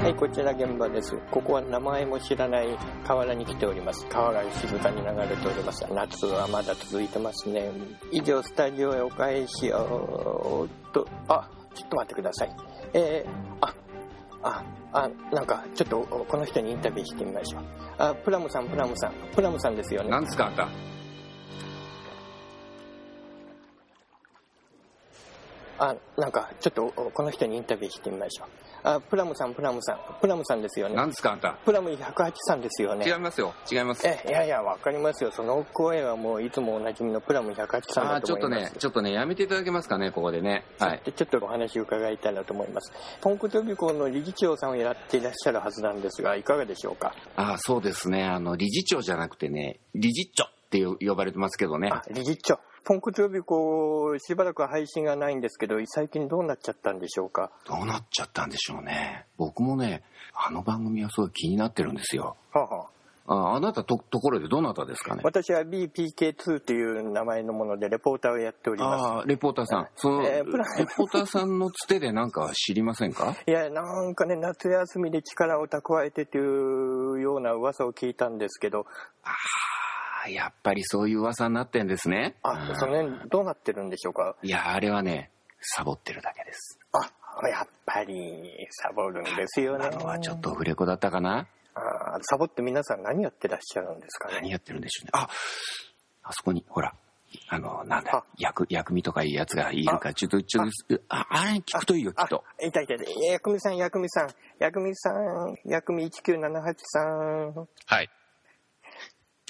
はい、こちら現場です。ここは名前も知らない河原に来ております。川が静かに流れております。夏はまだ続いてますね。以上、スタジオへお返しを、と、あ、ちょっと待ってください。えー、あ、あ、あ、なんか、ちょっとこの人にインタビューしてみましょう。あ、プラムさん、プラムさん、プラムさんですよね。なんですかあんたあ、なんか、ちょっとこの人にインタビューしてみましょう。あ、プラムさん、プラムさん、プラムさんですよね。なんですかあんた？プラム108さんですよね。違いますよ違いますえ、いやいや、わかりますよ。その声はもういつもおなじみのプラム108さんあーちょっとだと思います。ねちょっとねやめていただけますかねここでねはいでちょっとお話を伺いたいなと思います。ポンコツ予備校の理事長さんをやっていらっしゃるはずなんですが、いかがでしょうか？ああそうですねあの理事長じゃなくてね理事長ってよ呼ばれてますけどねあ、理事長。ポンコツ予備校、しばらく配信がないんですけど、最近どうなっちゃったんでしょうか？どうなっちゃったんでしょうね。僕もねあの番組はすごい気になってるんですよ。はあはあ。ああなたとところでどなたですかね？私は BPK2 という名前のものでレポーターをやっております。ああレポーターさん。その、えーレポーターさんのつてでなんか知りませんか？いや、なんかね、夏休みで力を蓄えてというような噂を聞いたんですけど、ああやっぱりそういう噂になってんですねあ、その辺どうなってるんでしょうか？いやあれはねサボってるだけですあ、やっぱりサボるんですよね。あのはちょっとオフレコだったかなあサボって皆さん何やってらっしゃるんですかね？何やってるんでしょうねああそこにほらあのなんだあ薬薬味とかいうやつがいるからちょっとちょっとああれ聞くといいよきっとあ、いたいたいた。薬味さん、薬味さん、薬味さん、薬味1978さん。はい。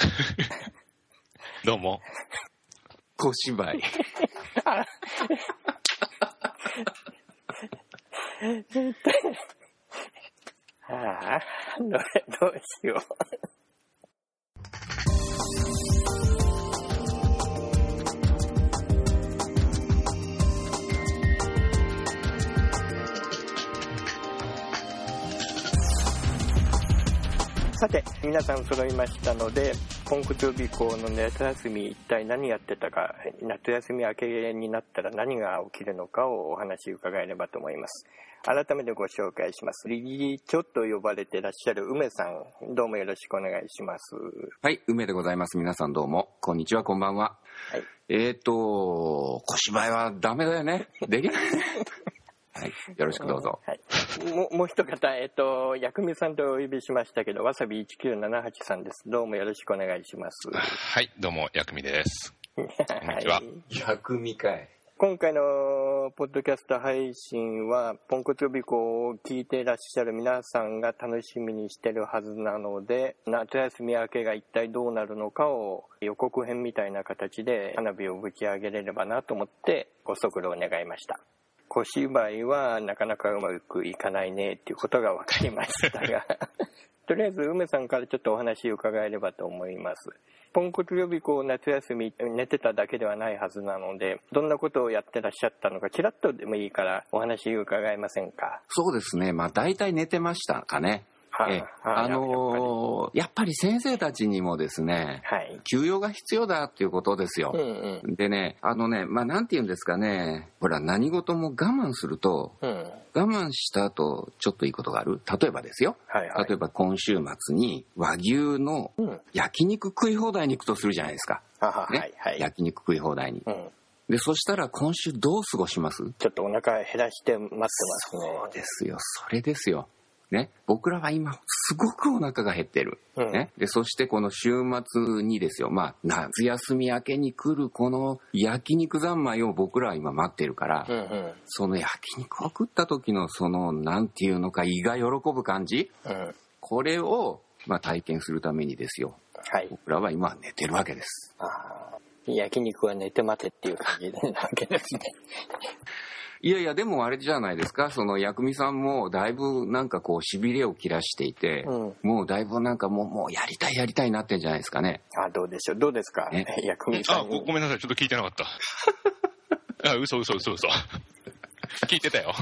どうも。小芝居 ああ、どれどうしよう。さて、皆さん揃いましたので、ポンコツ予備校の夏休み一体何やってたか、夏休み明けになったら何が起きるのかをお話伺えればと思います。改めてご紹介します。理事長と呼ばれていらっしゃる梅さん、どうもよろしくお願いします。はい梅でございます皆さんどうもこんにちはこんばんははい。えーと小芝居はダメだよねできないねはいよろしくどうぞはい。もうもう一方、えっと、薬味さんとお呼びしましたけど、わさび1978さんです。どうもよろしくお願いします。はい、どうも、薬味です。こんにちは。薬味かい今回のポッドキャスト配信は、ポンコツ予備校を聞いていらっしゃる皆さんが楽しみにしてるはずなので、夏休み明けが一体どうなるのかを予告編みたいな形で花火をぶち上げれればなと思ってご足労願いました。小芝居はなかなかうまくいかないねっていうことが分かりましたが、とりあえず梅さんからちょっとお話を伺えればと思います。ポンコツ予備校夏休み寝てただけではないはずなので、どんなことをやってらっしゃったのか、ちらっとでもいいからお話伺えませんか？そうですねまあ大体寝てましたかねはい、えあのーやっぱり先生たちにもですねはい。休養が必要だっていうことですよう、んうん。でねあのねまあなんて言うんですかねほら何事も我慢するとうん。我慢した後ちょっといいことがある？例えばですよはいはい。例えば今週末に和牛のうん。焼肉食い放題に行くとするじゃないですか、ねはいはい。焼肉食い放題にうん。でそしたら今週どう過ごします？ちょっとお腹減らして待ってますね。そうですよそれですよね。僕らは今すごくお腹が減ってる、うん。ね、でそしてこの週末にですよ。まあ夏休み明けに来るこの焼肉三昧を僕らは今待ってるから、うんうん。その焼肉を食った時のそのなんていうのか胃が喜ぶ感じ？うん。これをまあ体験するためにですよ。はい。僕らは今寝てるわけです。あー。焼肉は寝て待てっていう感じなわけですね。いやいやでもあれじゃないですかその薬味さんもだいぶなんかこうしびれを切らしていて、うん。もうだいぶなんかもうもうやりたいやりたいなってんじゃないですかねあ、どうでしょう？どうですか、ね薬味さあご、んにご。めんなさい、ちょっと聞いてなかった。あ、嘘嘘嘘嘘。聞いてたよ。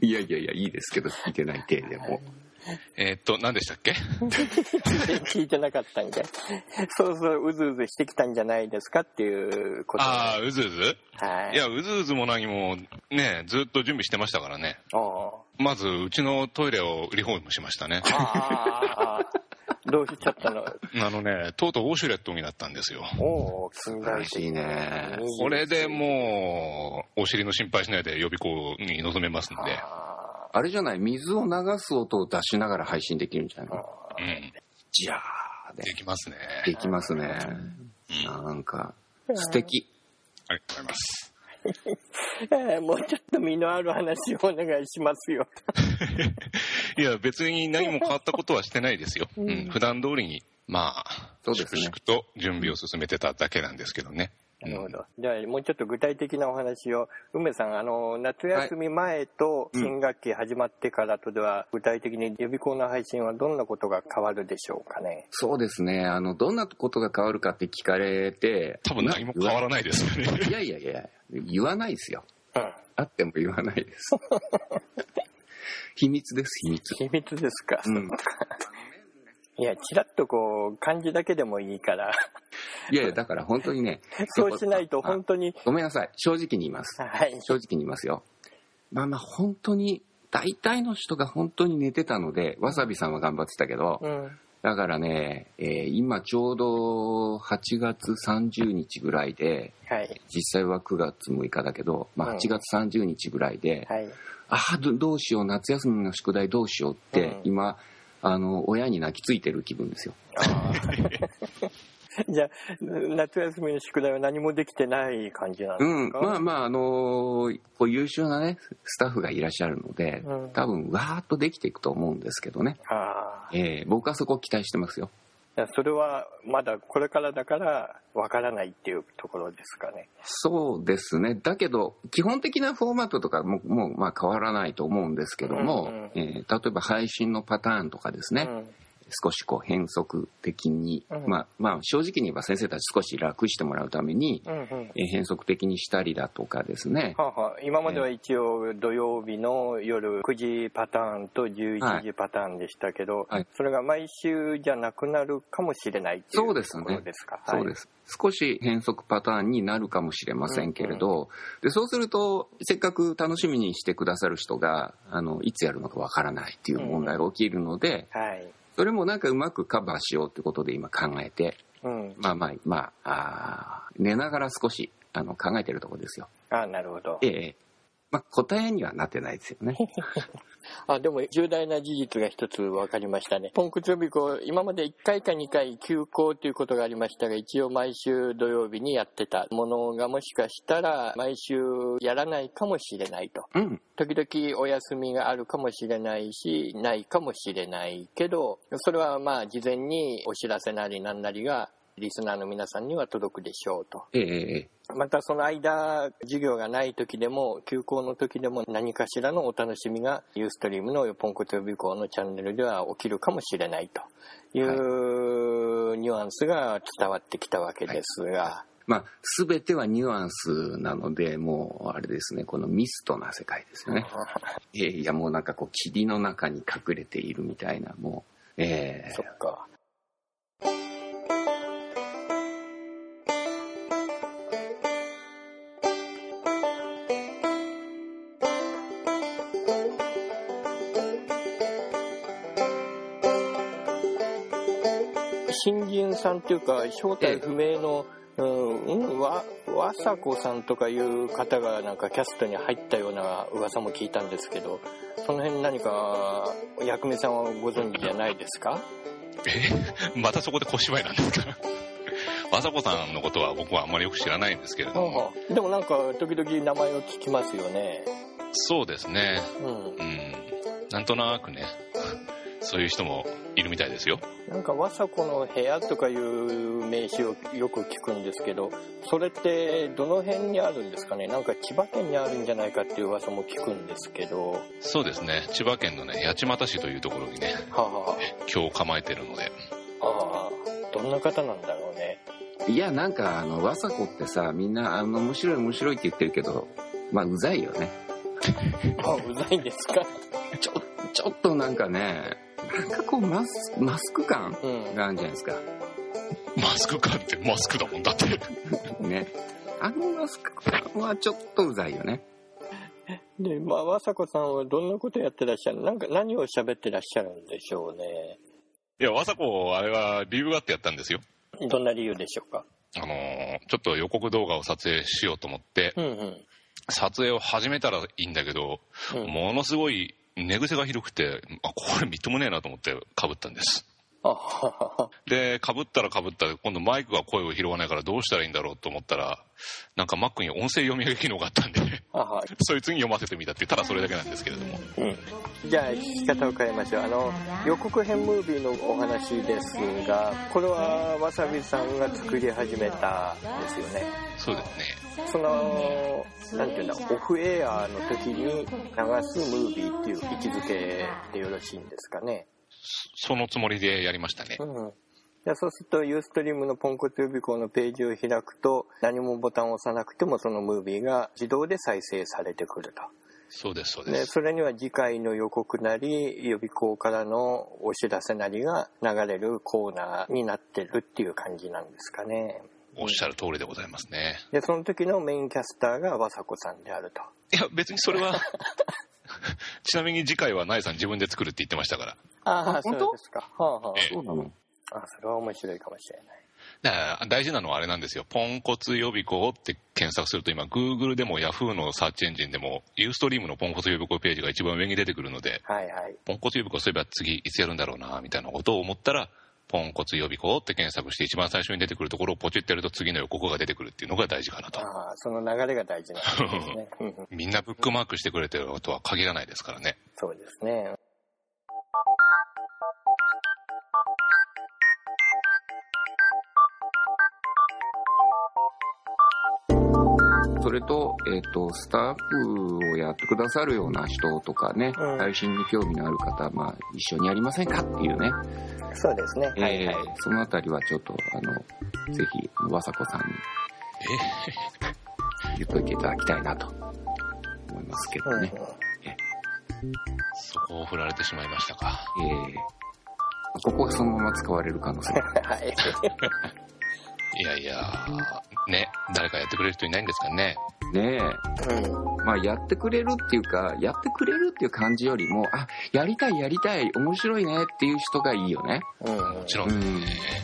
いやいやいやいいですけど聞いてない体でもえーっと、何でしたっけ？聞いてなかったんで。そうそう、うずうずしてきたんじゃないですかっていうこと。ああ、うずうず？はい。いや、うずうずも何も、ね、ずっと準備してましたからね。まず、うちのトイレをリフォームしましたね。ああ、どうしちゃったの？あのね、とうとうウォシュレットになったんですよ。おお、近代的らしいね。これでもう、お尻の心配しないで予備校に臨めますんで。ああれじゃない、水を流す音を出しながら配信できるんじゃないのうん。じゃあ、でできますね。できますね。うん。なんか、素敵。ありがとうございます。え ーもうちょっと身のある話をお願いしますよ。いや、別に何も変わったことはしてないですよ。ううんん。普段通りに、まあ、そうですね粛々と準備を進めてただけなんですけどね。なるほど。じゃあ、もうちょっと具体的なお話を。梅さん、あの、夏休み前とうん新学期始まってからとでは、具体的に予備校の配信はどんなことが変わるでしょうかね？そうですね。あの、どんなことが変わるかって聞かれて、多分何も変わらないですよね。いやいやいや、言わないですよ。うん。あっても言わないです。秘密です、秘密。秘密ですか。うん。いや、ちらっとこう、漢字だけでもいいから、いやいや、だから本当にね、そうしないと本当に、ごめんなさい。正直に言います。はい。正直に言いますよ。まあまあ、本当に、大体の人が本当に寝てたので、わさびさんは頑張ってたけど、うん。だからね、えー今ちょうど8月30日ぐらいで、はい。実際は9月6日だけど、まあうん8月30日ぐらいで、はい。ああ、どどうしよう、夏休みの宿題どうしようって、うん今、あの、親に泣きついてる気分ですよ。じゃあ、夏休みの宿題は何もできてない感じなんでうん、すか、まあまあ、あのーこう優秀なね、スタッフがいらっしゃるので、うん多分、わーっとできていくと思うんですけどね。えー僕はそこを期待してますよ。いやそれはまだこれからだからわからないっていうところですかね。そうですね。だけど、基本的なフォーマットとかも、もう、まあ変わらないと思うんですけども、うんうんえー例えば配信のパターンとかですね、うん少しこう変則的に、うん。まあ、まあ正直に言えば先生たち少し楽してもらうために、うんうん。えー変則的にしたりだとかですね、はあはあ。今までは一応土曜日の夜9時パターンと11時パターンでしたけど、はい。それが毎週じゃなくなるかもしれないっていうそうですね。ところですか？そうです。少し変則パターンになるかもしれませんけれど、でそうすると、せっかく楽しみにしてくださる人が、あの、いつやるのかわからないっていう問題が起きるので、はい。はい。それもなんかうまくカバーしようってことで今考えて、うん。まあまあ、まあ、あー寝ながら少しあの考えてるところですよ。あなるほどえ。えまあ、答えにはなってないですよね。あでも重大な事実が一つ分かりましたね。ポンコツ予備校、今まで1回か2回休校ということがありましたが、一応毎週土曜日にやってたものがもしかしたら毎週やらないかもしれないと。うん。時々お休みがあるかもしれないし、ないかもしれないけど、それはまあ事前にお知らせなりなんなりがリスナーの皆さんには届くでしょうと。ええええまたその間、授業がない時でも、休校の時でも何かしらのお楽しみがユーストリームのポンコツ予備校のチャンネルでは起きるかもしれないというニュアンスが伝わってきたわけですが、まあ、すべてはニュアンスなので、もう、あれですね、このミストな世界ですよね。ええいや、もうなんかこう、霧の中に隠れているみたいな、もう、ええそっか。新人さんっていうか正体不明の、うん、うんわわさこさんとかいう方がなんかキャストに入ったような噂も聞いたんですけどその辺何か役目さんはご存知じゃないですか？え？またそこで小芝居なんですか？わさこさんのことは僕はあんまりよく知らないんですけれども、でもなんか時々名前を聞きますよね。そうですね。うん。うん。なんとなくね、そういう人もいるみたいですよ。なんか、わさこの部屋とかいう名詞をよく聞くんですけど、それってどの辺にあるんですかね？なんか千葉県にあるんじゃないかっていう噂も聞くんですけど、そうですね。千葉県のね、八街市というところにね、は今日構えてるので。あ、ああ、どんな方なんだろうね。いや、なんか、あの、わさこってさ、みんな、あの、面白い面白いって言ってるけど、まあ、うざいよね。あ、うざいんですか？ちょ、ちょっとなんかね、なんかこうマスマスク感うん。があるんじゃないですか。マスク感ってマスクだもんだって。ね。あのマスク感はちょっとうざいよね。で、まあ、和子さんはどんなことやってらっしゃる？なんか何を喋ってらっしゃるんでしょうね。いや、わさこ、あれは理由があってやったんですよ。どんな理由でしょうか？あのーちょっと予告動画を撮影しようと思って、うんうん。撮影を始めたらいいんだけど、うんものすごい寝癖がひどくて、あ、これみっともねえなと思って被ったんです。で、で、被ったら被ったで、今度マイクが声を拾わないからどうしたらいいんだろうと思ったら、なんか Mac に音声読み上げ機能があったんで、あはい。そいつに読ませてみたってただそれだけなんですけれども。うん。じゃあ、聞き方を変えましょう。あの、予告編ムービーのお話ですが、これはわさびさんが作り始めたんですよね。そうですね。その、なんていうんだ、オフエアの時に流すムービーっていう位置づけでよろしいんですかね。そのつもりでやりましたね。うん。じゃあそうすると、ユーストリームのポンコツ予備校のページを開くと、何もボタンを押さなくてもそのムービーが自動で再生されてくると。そうです、そうで、です。それには次回の予告なり、予備校からのお知らせなりが流れるコーナーになってるっていう感じなんですかね。おっしゃる通りでございますね。で、その時のメインキャスターが和子さんであると。いや、別にそれは、ちなみに次回はナイさん自分で作るって言ってましたから。ああ、本当？そうですか。はあはええそうなの？あ。あそれは面白いかもしれない。だから大事なのはあれなんですよ。ポンコツ予備校って検索すると今、Google でも Yahoo のサーチエンジンでも、ユーストリームのポンコツ予備校ページが一番上に出てくるので、はいはい。ポンコツ予備校そういえば次いつやるんだろうな、みたいなことを思ったら、ポンコツ予備校って検索して一番最初に出てくるところをポチってやると次の予告が出てくるっていうのが大事かなと。ああ、その流れが大事なんですね。みんなブックマークしてくれてるとは限らないですからね。そうですね。それと、えっ、と、スタッフをやってくださるような人とかね、うん配信に興味のある方、まあ、一緒にやりませんかっていうね、そうですね。はいはい。えーそのあたりはちょっと、あの、ぜひ、わさこさんに 言っといていただきたいなと思いますけどね。そこを振られてしまいましたか。えーここがそのまま使われる可能性が はい。いやいや、ね、誰かやってくれる人いないんですかね？ねえ。うん。まあ、やってくれるっていうか、やってくれるっていう感じよりも、あ、やりたいやりたい、面白いねっていう人がいいよね。うん。もちろんね。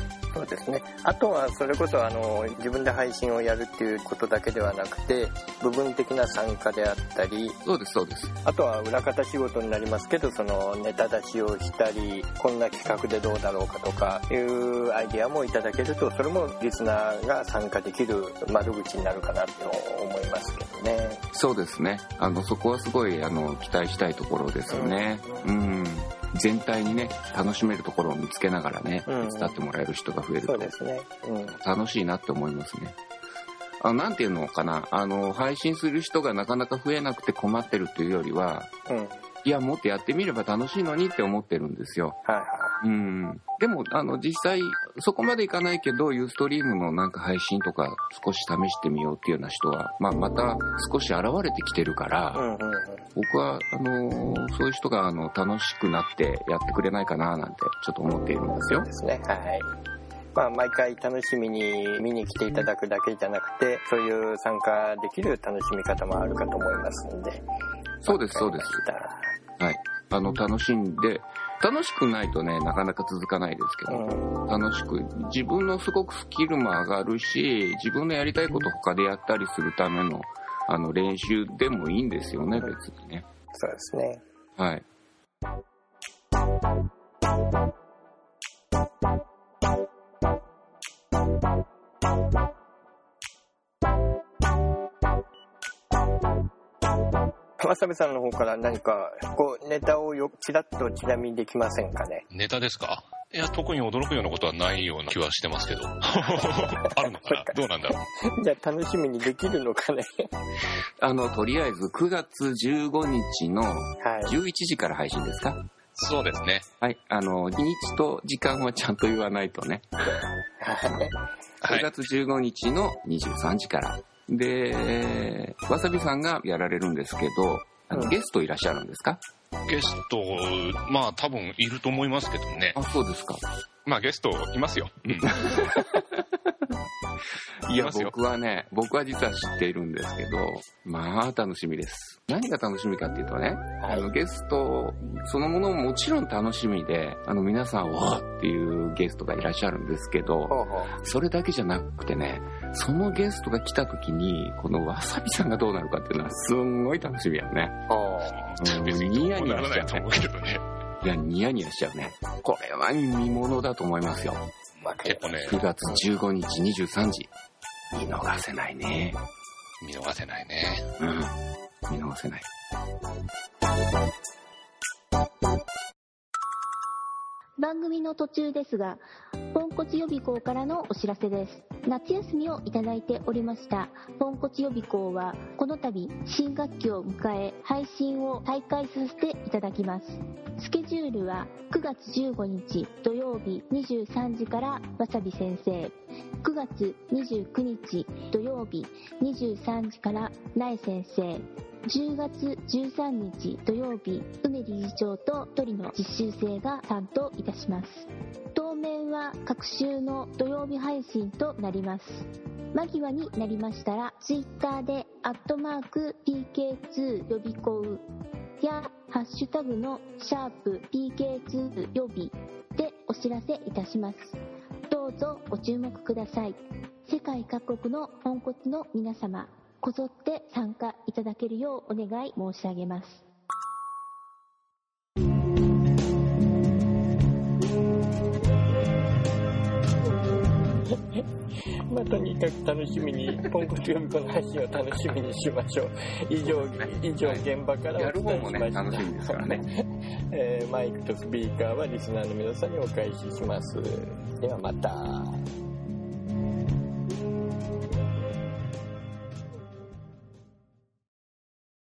うんそうですね。あとはそれこそあの自分で配信をやるっていうことだけではなくて部分的な参加であったりそうです、そうです。あとは裏方仕事になりますけどそのネタ出しをしたりこんな企画でどうだろうかとかいうアイディアもいただけるとそれもリスナーが参加できる窓口になるかなと思いますけどね。そうですね。あの、そこはすごい、あの、期待したいところですよね。うん。全体にね、楽しめるところを見つけながらね、うん手伝ってもらえる人が増えると。楽しいなって思いますね。あなんていうのかな、あの、配信する人がなかなか増えなくて困ってるというよりは、うん。はいいや、もっとやってみれば楽しいのにって思ってるんですよ。はうん。でも、あの、実際、そこまでいかないけど、ユーストリームのなんか配信とか少し試してみようっていうような人は、まあ、また少し現れてきてるから、い。うんうんうん。僕は、あのーそういう人が、あの、楽しくなってやってくれないかな、なんて、ちょっと思っているんですよで。すね。はい。まあ、毎回楽しみに見に来ていただくだけじゃなくて、そういう参加できる楽しみ方もあるかと思いますので。そうです、そうです。はい。あの、楽しんで、楽しくないとね、なかなか続かないですけた。ど、うん。楽しく、自分のすごくスキルも上がるし、自分のやりたいこと他でやったりするための、あの、練習でもいいんですよね、別にね。そうですね。はい。わさびさんの方から何か、こう、ネタをよ、ちらっとちなみにできませんかね？ネタですか？いや、特に驚くようなことはないような気はしてますけど。あるのかな？どうなんだろう？じゃあ楽しみにできるのかね？あの、とりあえず9月15日のはい。11時から配信ですか？そうですね。はい。あの、日にちと時間はちゃんと言わないとね。9はい。月15日の23時から。で、わさびさんがやられるんですけど、あのうんゲストいらっしゃるんですか？ゲスト、まあ多分いると思いますけどね。あ、そうですか。まあゲストいますよ。うん。いや、僕はね、僕は実は知っているんですけど、まあ楽しみです。何が楽しみかっていうとね、あのゲストそのものももちろん楽しみで、あの皆さん、わーっていうゲストがいらっしゃるんですけど、それだけじゃなくてね、そのゲストが来た時に、このわさびさんがどうなるかっていうのはすんごい楽しみやね。ほうん別にニヤニヤしちゃうねないと思うけどね。いや、ニヤニヤしちゃうね。これは見ものだと思いますよ。結構ね、9月15日23時。見逃せないね。見逃せないね。うん。見逃せない。番組の途中ですが、ポンコツ予備校からのお知らせです。夏休みをいただいておりました、ポンコツ予備校は、この度、新学期を迎え、配信を再開させていただきます。スケジュールは、9月15日土曜日23時からわさび先生、9月29日土曜日23時から苗先生、10月13日土曜日、梅理事長と鳥の実習生が担当いたします。当面は各週の土曜日配信となります。間際になりましたら、ツイッターで、アットマーク PK2 予備校や、ハッシュタグのシャープ PK2 予備でお知らせいたします。どうぞご注目ください。世界各国のポンコツの皆様、こぞって参加いただけるようお願い申し上げます。まあ、とにかく楽しみに、ポンコツ予備校の配信を楽しみにしましょう。以上、以上現場からお伝えしました。楽しみですからね。えーマイクとスピーカーはリスナーの皆さんにお返しします。ではまた。